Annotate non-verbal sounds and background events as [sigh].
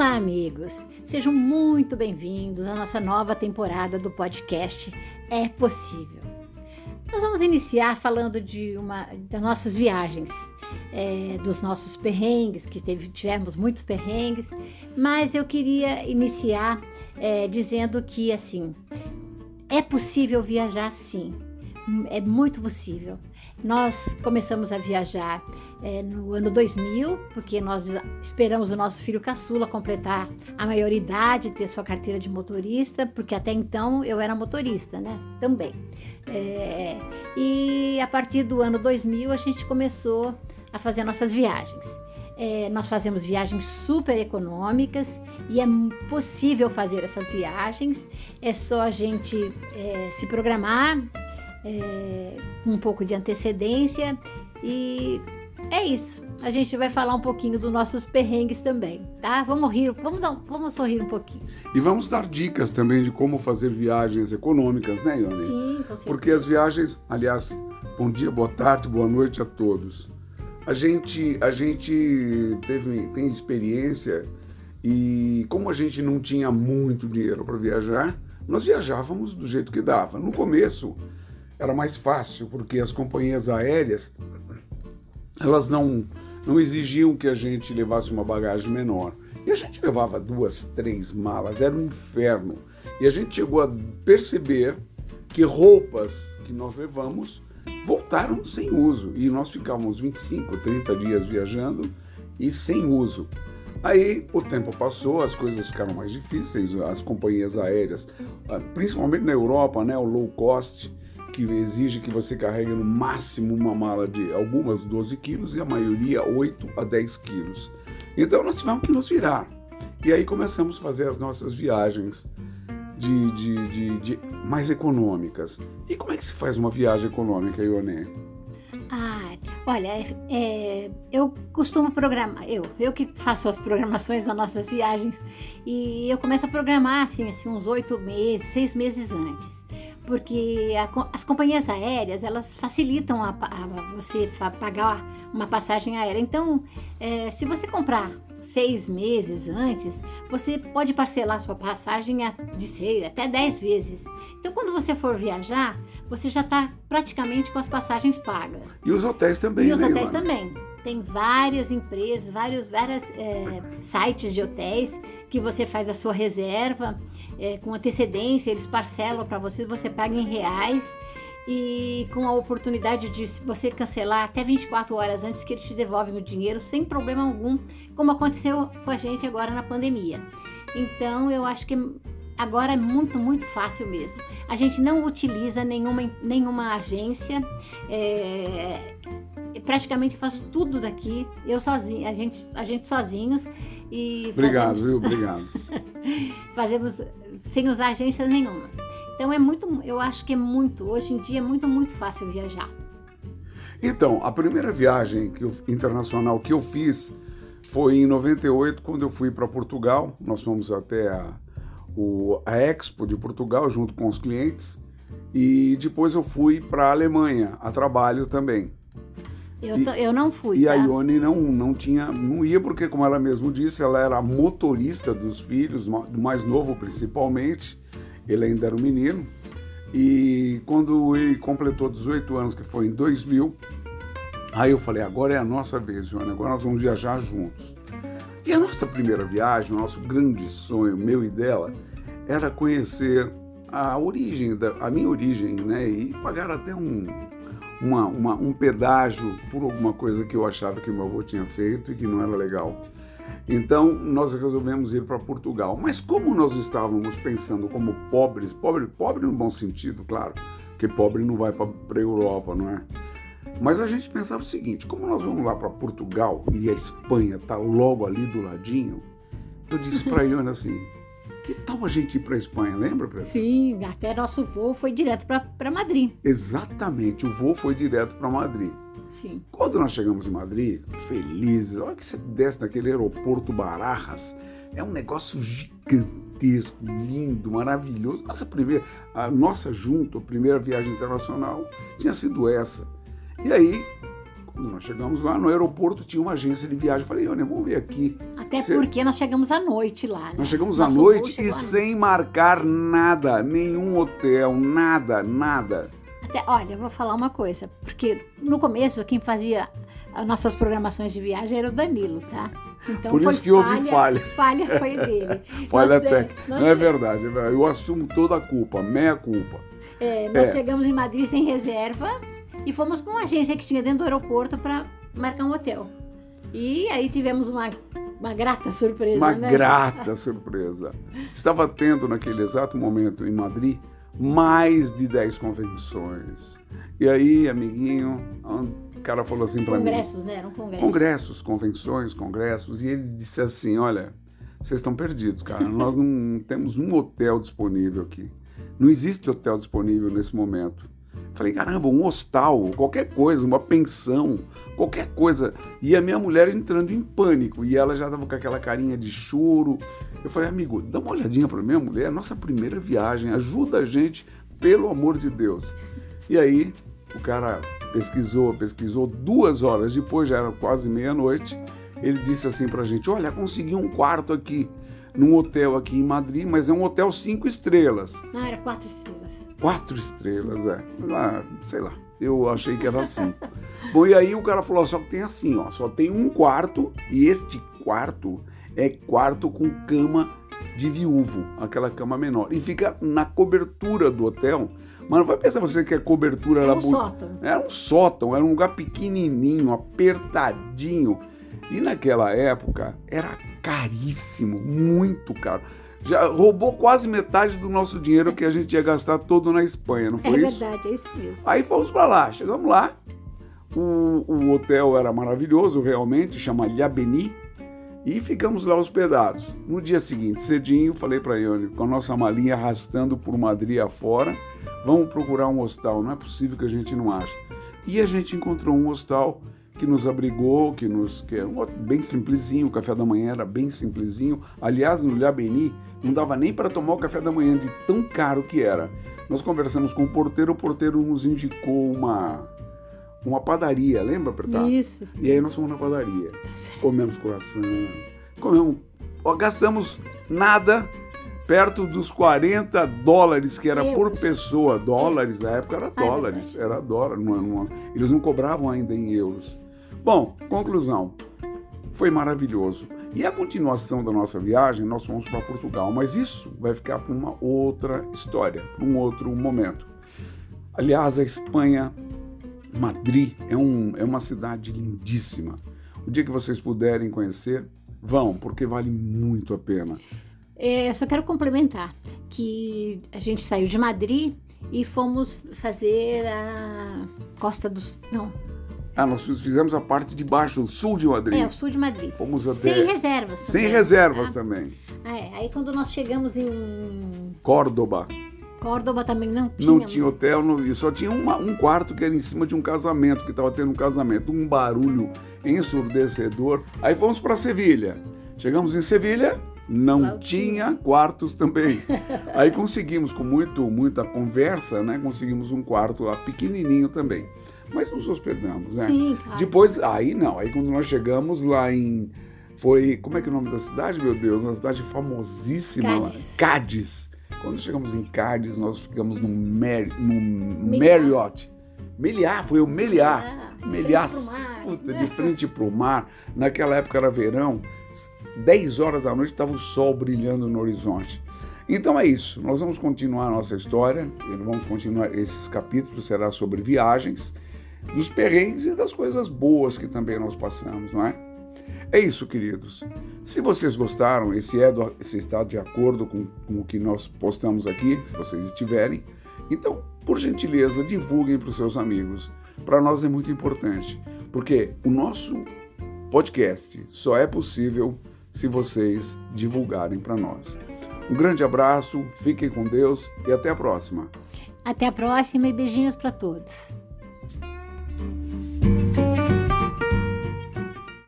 Olá, amigos! Sejam muito bem-vindos à nossa nova temporada do podcast É Possível. Nós vamos iniciar falando de uma das nossas viagens, é, dos nossos perrengues, que teve, tivemos muitos perrengues, mas eu queria iniciar é, dizendo que assim é possível viajar sim, é muito possível. Nós começamos a viajar é, no ano 2000, porque nós esperamos o nosso filho caçula completar a maioridade, ter sua carteira de motorista, porque até então eu era motorista, né? Também. É, e a partir do ano 2000 a gente começou a fazer nossas viagens. É, nós fazemos viagens super econômicas e é possível fazer essas viagens. É só a gente é, se programar, é, com um pouco de antecedência e é isso. A gente vai falar um pouquinho dos nossos perrengues também, tá? Vamos rir, vamos, dar, vamos sorrir um pouquinho. E vamos dar dicas também de como fazer viagens econômicas, né, Ione? Sim, com certeza. Porque as viagens, aliás, bom dia, boa tarde, boa noite a todos. A gente, a gente teve, tem experiência e como a gente não tinha muito dinheiro para viajar, nós viajávamos do jeito que dava. No começo, era mais fácil, porque as companhias aéreas elas não, não exigiam que a gente levasse uma bagagem menor. E a gente levava duas, três malas, era um inferno. E a gente chegou a perceber que roupas que nós levamos voltaram sem uso. E nós ficávamos 25, 30 dias viajando e sem uso. Aí o tempo passou, as coisas ficaram mais difíceis, as companhias aéreas, ah, principalmente na Europa, né, o low cost, que exige que você carregue no máximo uma mala de algumas 12 quilos e a maioria 8 a 10 quilos. Então nós tivemos que nos virar. E aí começamos a fazer as nossas viagens de, de, de, de mais econômicas. E como é que se faz uma viagem econômica, Ionê? Ah, olha, é, eu costumo programar, eu, eu que faço as programações das nossas viagens, e eu começo a programar assim, assim uns oito meses, seis meses antes porque a, as companhias aéreas elas facilitam a, a, você pagar uma passagem aérea. Então, é, se você comprar seis meses antes, você pode parcelar sua passagem de seis até dez vezes. Então, quando você for viajar, você já está praticamente com as passagens pagas. E os hotéis também. E os né, hotéis também. Tem várias empresas, vários várias, é, sites de hotéis que você faz a sua reserva é, com antecedência, eles parcelam para você, você paga em reais e com a oportunidade de você cancelar até 24 horas antes que eles te devolvem o dinheiro sem problema algum, como aconteceu com a gente agora na pandemia. Então eu acho que agora é muito, muito fácil mesmo. A gente não utiliza nenhuma, nenhuma agência. É, praticamente faço tudo daqui, eu sozinho, a gente, a gente sozinhos e Obrigado, fazemos, viu? Obrigado. [laughs] fazemos sem usar agência nenhuma. Então é muito, eu acho que é muito, hoje em dia é muito, muito fácil viajar. Então, a primeira viagem que eu, internacional que eu fiz foi em 98, quando eu fui para Portugal. Nós fomos até a, o, a Expo de Portugal junto com os clientes. E depois eu fui para a Alemanha a trabalho também. Eu, e, eu não fui. E tá? a Ione não, não tinha, não ia porque, como ela mesmo disse, ela era motorista dos filhos, do mais novo principalmente. Ele ainda era um menino. E quando ele completou 18 anos, que foi em 2000, aí eu falei: agora é a nossa vez, Ione, agora nós vamos viajar juntos. E a nossa primeira viagem, o nosso grande sonho, meu e dela, era conhecer a origem, da, a minha origem, né? E pagar até um, uma, uma, um pedágio por alguma coisa que eu achava que meu avô tinha feito e que não era legal. Então nós resolvemos ir para Portugal. Mas como nós estávamos pensando como pobres, pobre, pobre no bom sentido, claro, porque pobre não vai para a Europa, não é? Mas a gente pensava o seguinte: como nós vamos lá para Portugal e a Espanha está logo ali do ladinho, eu disse para [laughs] Iona assim: que tal a gente ir para a Espanha, lembra, Pedro? Sim, até nosso voo foi direto para Madrid. Exatamente, o voo foi direto para Madrid. Sim. Quando nós chegamos em Madrid, felizes, olha que você desce naquele aeroporto Barajas, é um negócio gigantesco, lindo, maravilhoso. Nossa primeira, a nossa junto, a primeira viagem internacional tinha sido essa. E aí nós chegamos lá no aeroporto, tinha uma agência de viagem. Eu falei, Ione, vamos ver aqui. Até Você... porque nós chegamos à noite lá. Né? Nós chegamos Nosso à noite e sem marcar nada, nenhum hotel, nada, nada. Até, olha, eu vou falar uma coisa, porque no começo quem fazia as nossas programações de viagem era o Danilo, tá? Então, Por isso que houve falha. Falha foi dele. [laughs] falha técnica. Não é verdade, é verdade. Eu assumo toda a culpa, meia culpa. É, nós é. chegamos em Madrid sem reserva e fomos para uma agência que tinha dentro do aeroporto para marcar um hotel. E aí tivemos uma, uma grata surpresa. Uma né? grata surpresa. Estava tendo naquele exato momento em Madrid mais de 10 convenções. E aí, amiguinho, o cara falou assim para mim. Congressos, né? Eram congressos. Congressos, convenções, congressos. E ele disse assim: olha, vocês estão perdidos, cara. Nós não [laughs] temos um hotel disponível aqui. Não existe hotel disponível nesse momento. Falei, caramba, um hostal, qualquer coisa, uma pensão, qualquer coisa. E a minha mulher entrando em pânico. E ela já estava com aquela carinha de choro. Eu falei, amigo, dá uma olhadinha para minha mulher, é nossa primeira viagem, ajuda a gente, pelo amor de Deus. E aí, o cara pesquisou, pesquisou, duas horas depois, já era quase meia-noite, ele disse assim pra gente: Olha, consegui um quarto aqui, num hotel aqui em Madrid, mas é um hotel cinco estrelas. Não, era quatro estrelas. Quatro estrelas, é. Ah, sei lá, eu achei que era cinco. [laughs] Bom, e aí o cara falou: Só que tem assim, ó, só tem um quarto, e este quarto é quarto com cama de viúvo, aquela cama menor. E fica na cobertura do hotel. Mas não vai pensar você que a cobertura era... um sótão. Era um sótão, era um lugar pequenininho, apertadinho. E naquela época era caríssimo, muito caro. Já roubou quase metade do nosso dinheiro que a gente ia gastar todo na Espanha, não foi é isso? É verdade, é isso mesmo. Aí fomos para lá, chegamos lá. O, o hotel era maravilhoso, realmente, chama Liabeni e ficamos lá hospedados. No dia seguinte, cedinho, falei para ele, com a nossa malinha arrastando por Madrid afora, vamos procurar um hostal, não é possível que a gente não ache. E a gente encontrou um hostal que nos abrigou, que nos que era um, bem simplesinho, o café da manhã era bem simplesinho. Aliás, no Liabeni não dava nem para tomar o café da manhã de tão caro que era. Nós conversamos com o porteiro, o porteiro nos indicou uma uma padaria, lembra, Apertar? Isso. Sim. E aí nós fomos na padaria. Tá comemos coração, comemos, ó, gastamos nada perto dos 40 dólares que era por pessoa. Dólares, na época era dólares, era dólar. Não, não, eles não cobravam ainda em euros. Bom, conclusão. Foi maravilhoso. E a continuação da nossa viagem, nós fomos para Portugal, mas isso vai ficar para uma outra história, para um outro momento. Aliás, a Espanha Madrid é, um, é uma cidade lindíssima. O dia que vocês puderem conhecer, vão, porque vale muito a pena. É, eu só quero complementar que a gente saiu de Madrid e fomos fazer a Costa dos. Não. Ah, nós fizemos a parte de baixo, o sul de Madrid. É, o sul de Madrid. Fomos até... Sem reservas. Também, Sem reservas tá? também. É, aí quando nós chegamos em. Córdoba. Córdoba também não tinha. Não tinha hotel, não, só tinha uma, um quarto que era em cima de um casamento, que estava tendo um casamento, um barulho ensurdecedor. Aí fomos para Sevilha. Chegamos em Sevilha, não tinha quartos também. Aí conseguimos, com muito, muita conversa, né? Conseguimos um quarto lá pequenininho também. Mas nos hospedamos, né? Sim, claro. Depois, aí não, aí quando nós chegamos lá em. Foi. Como é que é o nome da cidade, meu Deus? Uma cidade famosíssima Cádiz. lá. Cádiz. Quando chegamos em Cádiz, nós ficamos num, Mar, num Marriott. Meliá, foi o Meliá. Ah, Meliá, puta, né? de frente para o mar. Naquela época era verão, 10 horas da noite estava o sol brilhando no horizonte. Então é isso, nós vamos continuar a nossa história, vamos continuar esses capítulos, será sobre viagens, dos perrengues e das coisas boas que também nós passamos, não é? É isso, queridos. Se vocês gostaram, esse é do, está de acordo com, com o que nós postamos aqui, se vocês estiverem, então, por gentileza, divulguem para os seus amigos. Para nós é muito importante, porque o nosso podcast só é possível se vocês divulgarem para nós. Um grande abraço, fiquem com Deus e até a próxima. Até a próxima e beijinhos para todos.